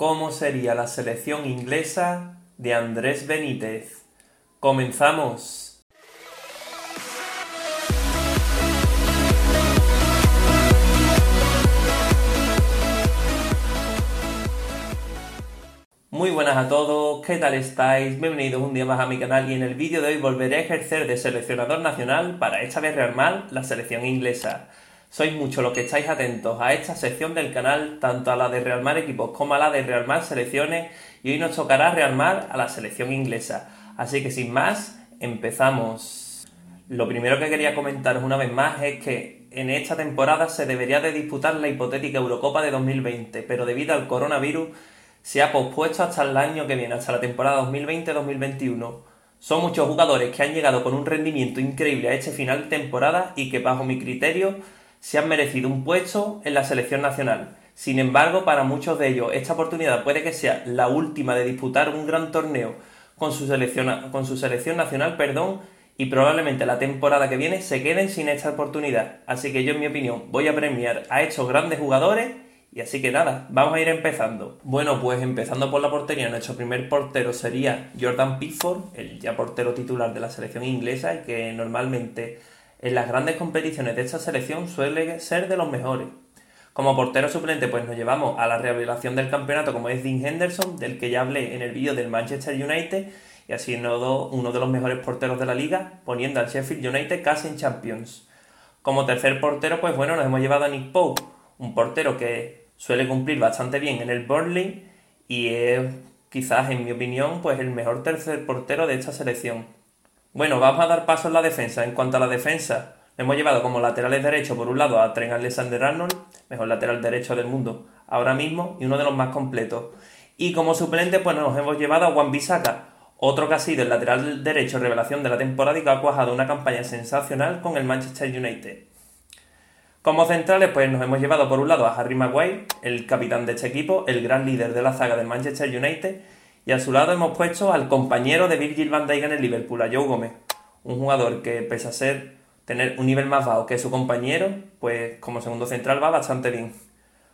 cómo sería la selección inglesa de Andrés Benítez. ¡Comenzamos! Muy buenas a todos, ¿qué tal estáis? Bienvenidos un día más a mi canal y en el vídeo de hoy volveré a ejercer de seleccionador nacional para esta vez rearmar la selección inglesa. Sois muchos los que estáis atentos a esta sección del canal, tanto a la de rearmar equipos como a la de rearmar selecciones y hoy nos tocará rearmar a la selección inglesa. Así que sin más, empezamos. Lo primero que quería comentaros una vez más es que en esta temporada se debería de disputar la hipotética Eurocopa de 2020, pero debido al coronavirus se ha pospuesto hasta el año que viene, hasta la temporada 2020-2021. Son muchos jugadores que han llegado con un rendimiento increíble a este final de temporada y que bajo mi criterio se han merecido un puesto en la selección nacional. Sin embargo, para muchos de ellos esta oportunidad puede que sea la última de disputar un gran torneo con su selección, con su selección nacional, perdón, y probablemente la temporada que viene se queden sin esta oportunidad. Así que yo, en mi opinión, voy a premiar a estos grandes jugadores y así que nada, vamos a ir empezando. Bueno, pues empezando por la portería, nuestro primer portero sería Jordan Pickford, el ya portero titular de la selección inglesa y que normalmente en las grandes competiciones de esta selección suele ser de los mejores. Como portero suplente, pues nos llevamos a la revelación del campeonato como es Dean Henderson, del que ya hablé en el vídeo del Manchester United, y así uno de los mejores porteros de la liga, poniendo al Sheffield United casi en Champions. Como tercer portero, pues bueno, nos hemos llevado a Nick Pope, un portero que suele cumplir bastante bien en el Burnley y es quizás, en mi opinión, pues el mejor tercer portero de esta selección. Bueno, vamos a dar paso en la defensa. En cuanto a la defensa, hemos llevado como laterales derechos por un lado a Trent Alexander-Arnold, mejor lateral derecho del mundo ahora mismo y uno de los más completos. Y como suplente, pues nos hemos llevado a Juan Bisaka, otro que ha sido el lateral derecho revelación de la temporada y que ha cuajado una campaña sensacional con el Manchester United. Como centrales, pues nos hemos llevado por un lado a Harry Maguire, el capitán de este equipo, el gran líder de la zaga del Manchester United, y a su lado hemos puesto al compañero de Virgil van Dijk en el Liverpool, a Joe Gómez, un jugador que pese a ser tener un nivel más bajo que su compañero, pues como segundo central va bastante bien.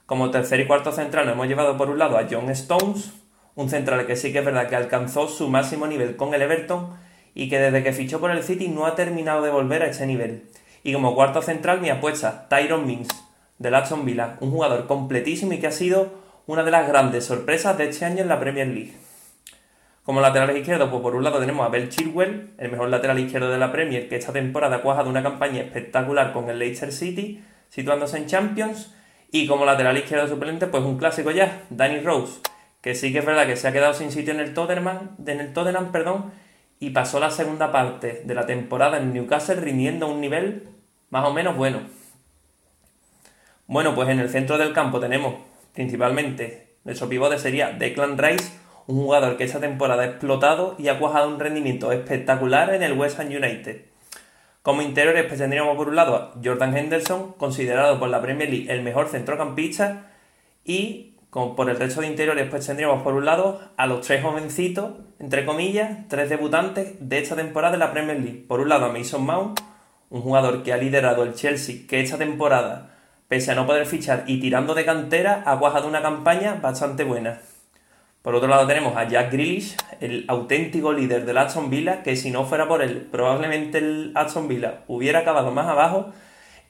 Como tercer y cuarto central nos hemos llevado por un lado a John Stones, un central que sí que es verdad que alcanzó su máximo nivel con el Everton y que desde que fichó por el City no ha terminado de volver a ese nivel. Y como cuarto central mi apuesta, Tyron Mings, del Aston Villa, un jugador completísimo y que ha sido una de las grandes sorpresas de este año en la Premier League. Como laterales izquierdos, pues por un lado tenemos a Bell Chilwell, el mejor lateral izquierdo de la Premier, que esta temporada ha cuajado una campaña espectacular con el Leicester City, situándose en Champions. Y como lateral izquierdo suplente, pues un clásico ya, Danny Rose, que sí que es verdad que se ha quedado sin sitio en el Tottenham, en el Tottenham perdón, y pasó la segunda parte de la temporada en Newcastle rindiendo a un nivel más o menos bueno. Bueno, pues en el centro del campo tenemos principalmente nuestro pivote sería Declan Rice, un jugador que esta temporada ha explotado y ha cuajado un rendimiento espectacular en el West Ham United. Como interiores pues tendríamos por un lado a Jordan Henderson, considerado por la Premier League el mejor centrocampista, y por el resto de interiores pues tendríamos por un lado a los tres jovencitos, entre comillas, tres debutantes de esta temporada en la Premier League. Por un lado a Mason Mount, un jugador que ha liderado el Chelsea, que esta temporada, pese a no poder fichar y tirando de cantera, ha cuajado una campaña bastante buena. Por otro lado tenemos a Jack Grealish, el auténtico líder del Aston Villa, que si no fuera por él, probablemente el Aston Villa hubiera acabado más abajo.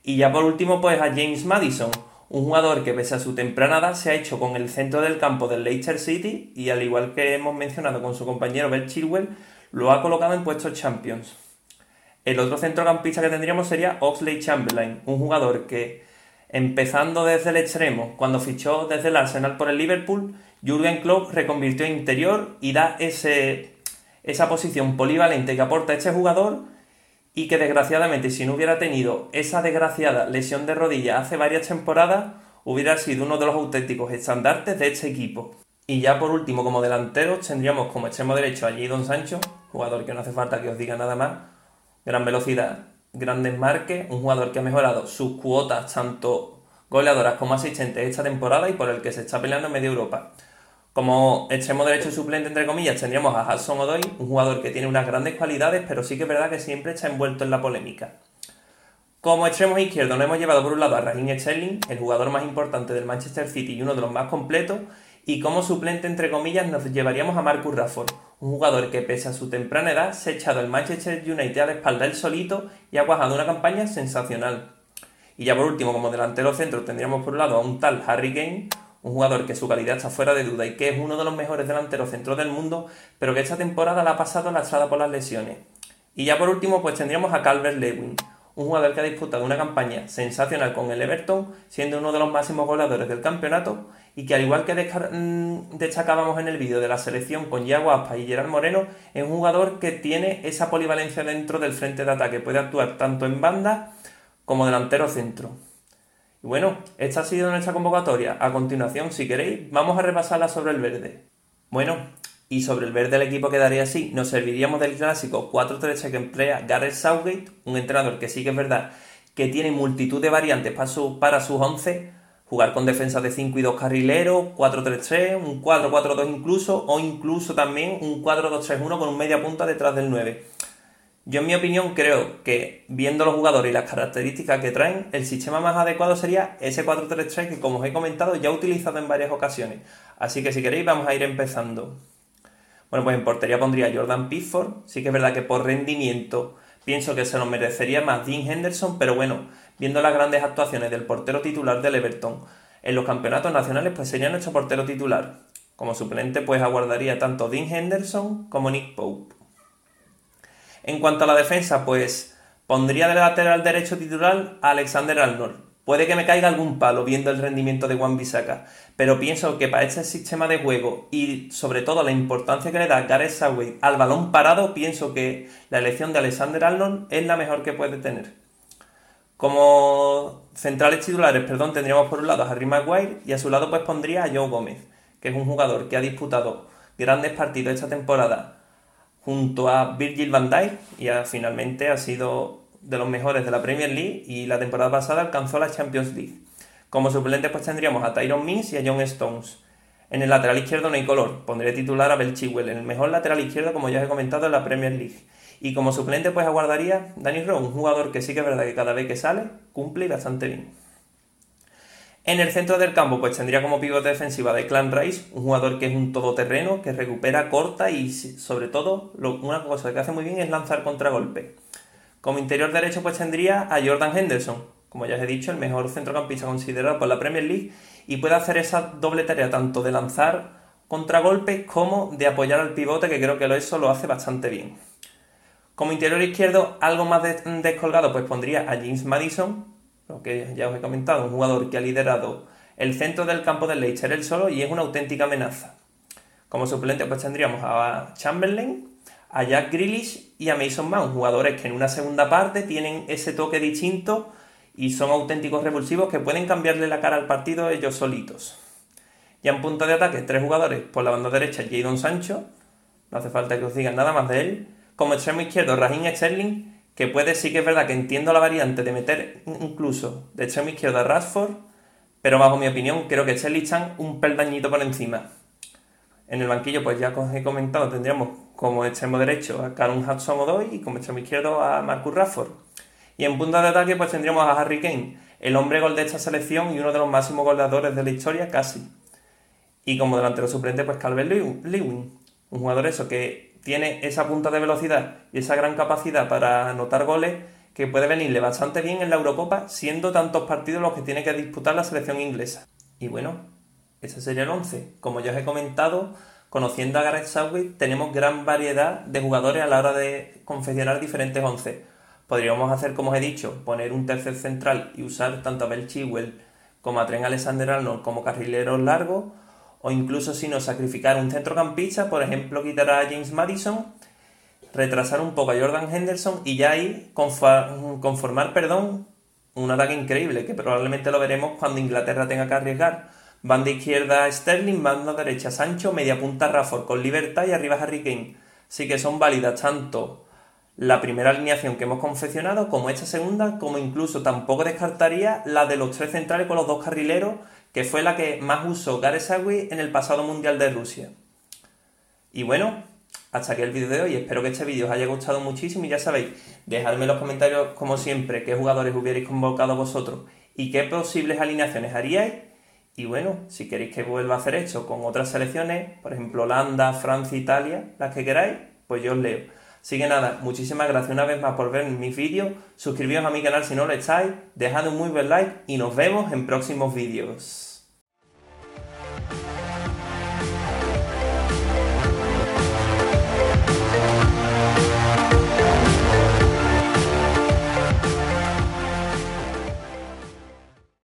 Y ya por último, pues a James Madison, un jugador que pese a su temprana edad se ha hecho con el centro del campo del Leicester City y al igual que hemos mencionado con su compañero Bert Chilwell, lo ha colocado en puestos Champions. El otro centrocampista que tendríamos sería Oxley Chamberlain, un jugador que, empezando desde el extremo, cuando fichó desde el Arsenal por el Liverpool, Jürgen Klopp reconvirtió en interior y da ese, esa posición polivalente que aporta este jugador y que desgraciadamente si no hubiera tenido esa desgraciada lesión de rodilla hace varias temporadas, hubiera sido uno de los auténticos estandartes de este equipo. Y ya por último, como delanteros, tendríamos como extremo derecho a Don Sancho, jugador que no hace falta que os diga nada más, gran velocidad, grandes marques, un jugador que ha mejorado sus cuotas tanto goleadoras como asistentes esta temporada y por el que se está peleando en media Europa. Como extremo derecho suplente, entre comillas, tendríamos a Hudson Odoi, un jugador que tiene unas grandes cualidades, pero sí que es verdad que siempre está envuelto en la polémica. Como extremo izquierdo nos hemos llevado por un lado a Raheem Sterling, el jugador más importante del Manchester City y uno de los más completos, Y como suplente, entre comillas, nos llevaríamos a Marcus Rafford, un jugador que pese a su temprana edad se ha echado el Manchester United a la espalda él solito y ha cuajado una campaña sensacional. Y ya por último, como delantero centro, tendríamos por un lado a un tal Harry Kane, un jugador que su calidad está fuera de duda y que es uno de los mejores delanteros centros del mundo, pero que esta temporada la ha pasado lastrada por las lesiones. Y ya por último, pues tendríamos a Calvert Lewin, un jugador que ha disputado una campaña sensacional con el Everton, siendo uno de los máximos goleadores del campeonato, y que al igual que mm, destacábamos en el vídeo de la selección con Yago Aspa y Gerard Moreno, es un jugador que tiene esa polivalencia dentro del frente de ataque, puede actuar tanto en banda como delantero centro. Y bueno, esta ha sido nuestra convocatoria. A continuación, si queréis, vamos a repasarla sobre el verde. Bueno, y sobre el verde el equipo quedaría así. Nos serviríamos del clásico 4-3 que emplea Gareth Southgate, un entrenador que sí que es verdad que tiene multitud de variantes para, para sus 11, jugar con defensa de 5 y 2 carrileros, 4-3-3, un 4-4-2 incluso, o incluso también un 4-2-3-1 con un media punta detrás del 9. Yo en mi opinión creo que viendo los jugadores y las características que traen, el sistema más adecuado sería ese 4-3-3 que como os he comentado ya he utilizado en varias ocasiones. Así que si queréis vamos a ir empezando. Bueno, pues en portería pondría Jordan Pickford. Sí que es verdad que por rendimiento pienso que se lo merecería más Dean Henderson, pero bueno, viendo las grandes actuaciones del portero titular del Everton en los campeonatos nacionales, pues sería nuestro portero titular. Como suplente, pues aguardaría tanto Dean Henderson como Nick Pope. En cuanto a la defensa, pues pondría de lateral derecho titular a Alexander Arnold. Puede que me caiga algún palo viendo el rendimiento de Juan Bisaca, pero pienso que para este sistema de juego y sobre todo la importancia que le da Gareth Southgate al balón parado, pienso que la elección de Alexander Arnold es la mejor que puede tener. Como centrales titulares, perdón, tendríamos por un lado a Harry Maguire y a su lado pues pondría a Joe Gómez, que es un jugador que ha disputado grandes partidos esta temporada junto a Virgil van Dijk y finalmente ha sido de los mejores de la Premier League y la temporada pasada alcanzó la Champions League. Como suplente pues tendríamos a Tyron Mings y a John Stones. En el lateral izquierdo no hay color, pondré titular a Bel Chilwell, el mejor lateral izquierdo como ya os he comentado en la Premier League. Y como suplente pues aguardaría Danny Rowe, un jugador que sí que es verdad que cada vez que sale cumple bastante bien. En el centro del campo, pues tendría como pivote defensiva de Clan Rice, un jugador que es un todoterreno, que recupera, corta y sobre todo, una cosa que hace muy bien es lanzar contragolpe. Como interior derecho, pues tendría a Jordan Henderson, como ya os he dicho, el mejor centrocampista considerado por la Premier League, y puede hacer esa doble tarea tanto de lanzar contragolpes como de apoyar al pivote, que creo que eso lo hace bastante bien. Como interior izquierdo, algo más descolgado, pues pondría a James Madison, lo que ya os he comentado, un jugador que ha liderado el centro del campo del Leicester el solo y es una auténtica amenaza. Como suplente pues tendríamos a Chamberlain, a Jack Grealish y a Mason Mount, jugadores que en una segunda parte tienen ese toque distinto y son auténticos revulsivos que pueden cambiarle la cara al partido ellos solitos. Ya en punto de ataque, tres jugadores por la banda derecha, Jadon Sancho, no hace falta que os digan nada más de él. Como extremo izquierdo, Raheem Sterling que puede sí que es verdad que entiendo la variante de meter incluso de extremo izquierdo a Rashford, pero bajo mi opinión creo que Sterling está un peldañito por encima. En el banquillo, pues ya os he comentado, tendríamos como extremo derecho a Callum Hudson-Odoi y como extremo izquierdo a Marcus Rashford. Y en punta de ataque, pues tendríamos a Harry Kane, el hombre gol de esta selección y uno de los máximos goleadores de la historia, casi. Y como delantero suplente, pues Calvert Lewin, un jugador eso que tiene esa punta de velocidad y esa gran capacidad para anotar goles que puede venirle bastante bien en la Eurocopa, siendo tantos partidos los que tiene que disputar la selección inglesa. Y bueno, ese sería el 11. Como ya os he comentado, conociendo a Gareth Southgate, tenemos gran variedad de jugadores a la hora de confeccionar diferentes 11. Podríamos hacer, como os he dicho, poner un tercer central y usar tanto a Bel Chilwell como a Trent Alexander-Arnold como carrileros largos, o incluso si no sacrificar un centrocampista, por ejemplo quitar a James Madison, retrasar un poco a Jordan Henderson y ya ahí conformar perdón, un ataque increíble que probablemente lo veremos cuando Inglaterra tenga que arriesgar. Banda izquierda Sterling, banda derecha Sancho, media punta Rafford con libertad y arriba Harry Kane. Así que son válidas tanto la primera alineación que hemos confeccionado como esta segunda, como incluso tampoco descartaría la de los tres centrales con los dos carrileros que fue la que más usó Gareth en el pasado Mundial de Rusia. Y bueno, hasta aquí el vídeo de hoy. Espero que este vídeo os haya gustado muchísimo y ya sabéis, dejadme en los comentarios como siempre qué jugadores hubierais convocado vosotros y qué posibles alineaciones haríais. Y bueno, si queréis que vuelva a hacer esto con otras selecciones, por ejemplo Holanda, Francia, Italia, las que queráis, pues yo os leo. Así que nada, muchísimas gracias una vez más por ver mis vídeos, suscribíos a mi canal si no lo estáis, dejad un muy buen like y nos vemos en próximos vídeos.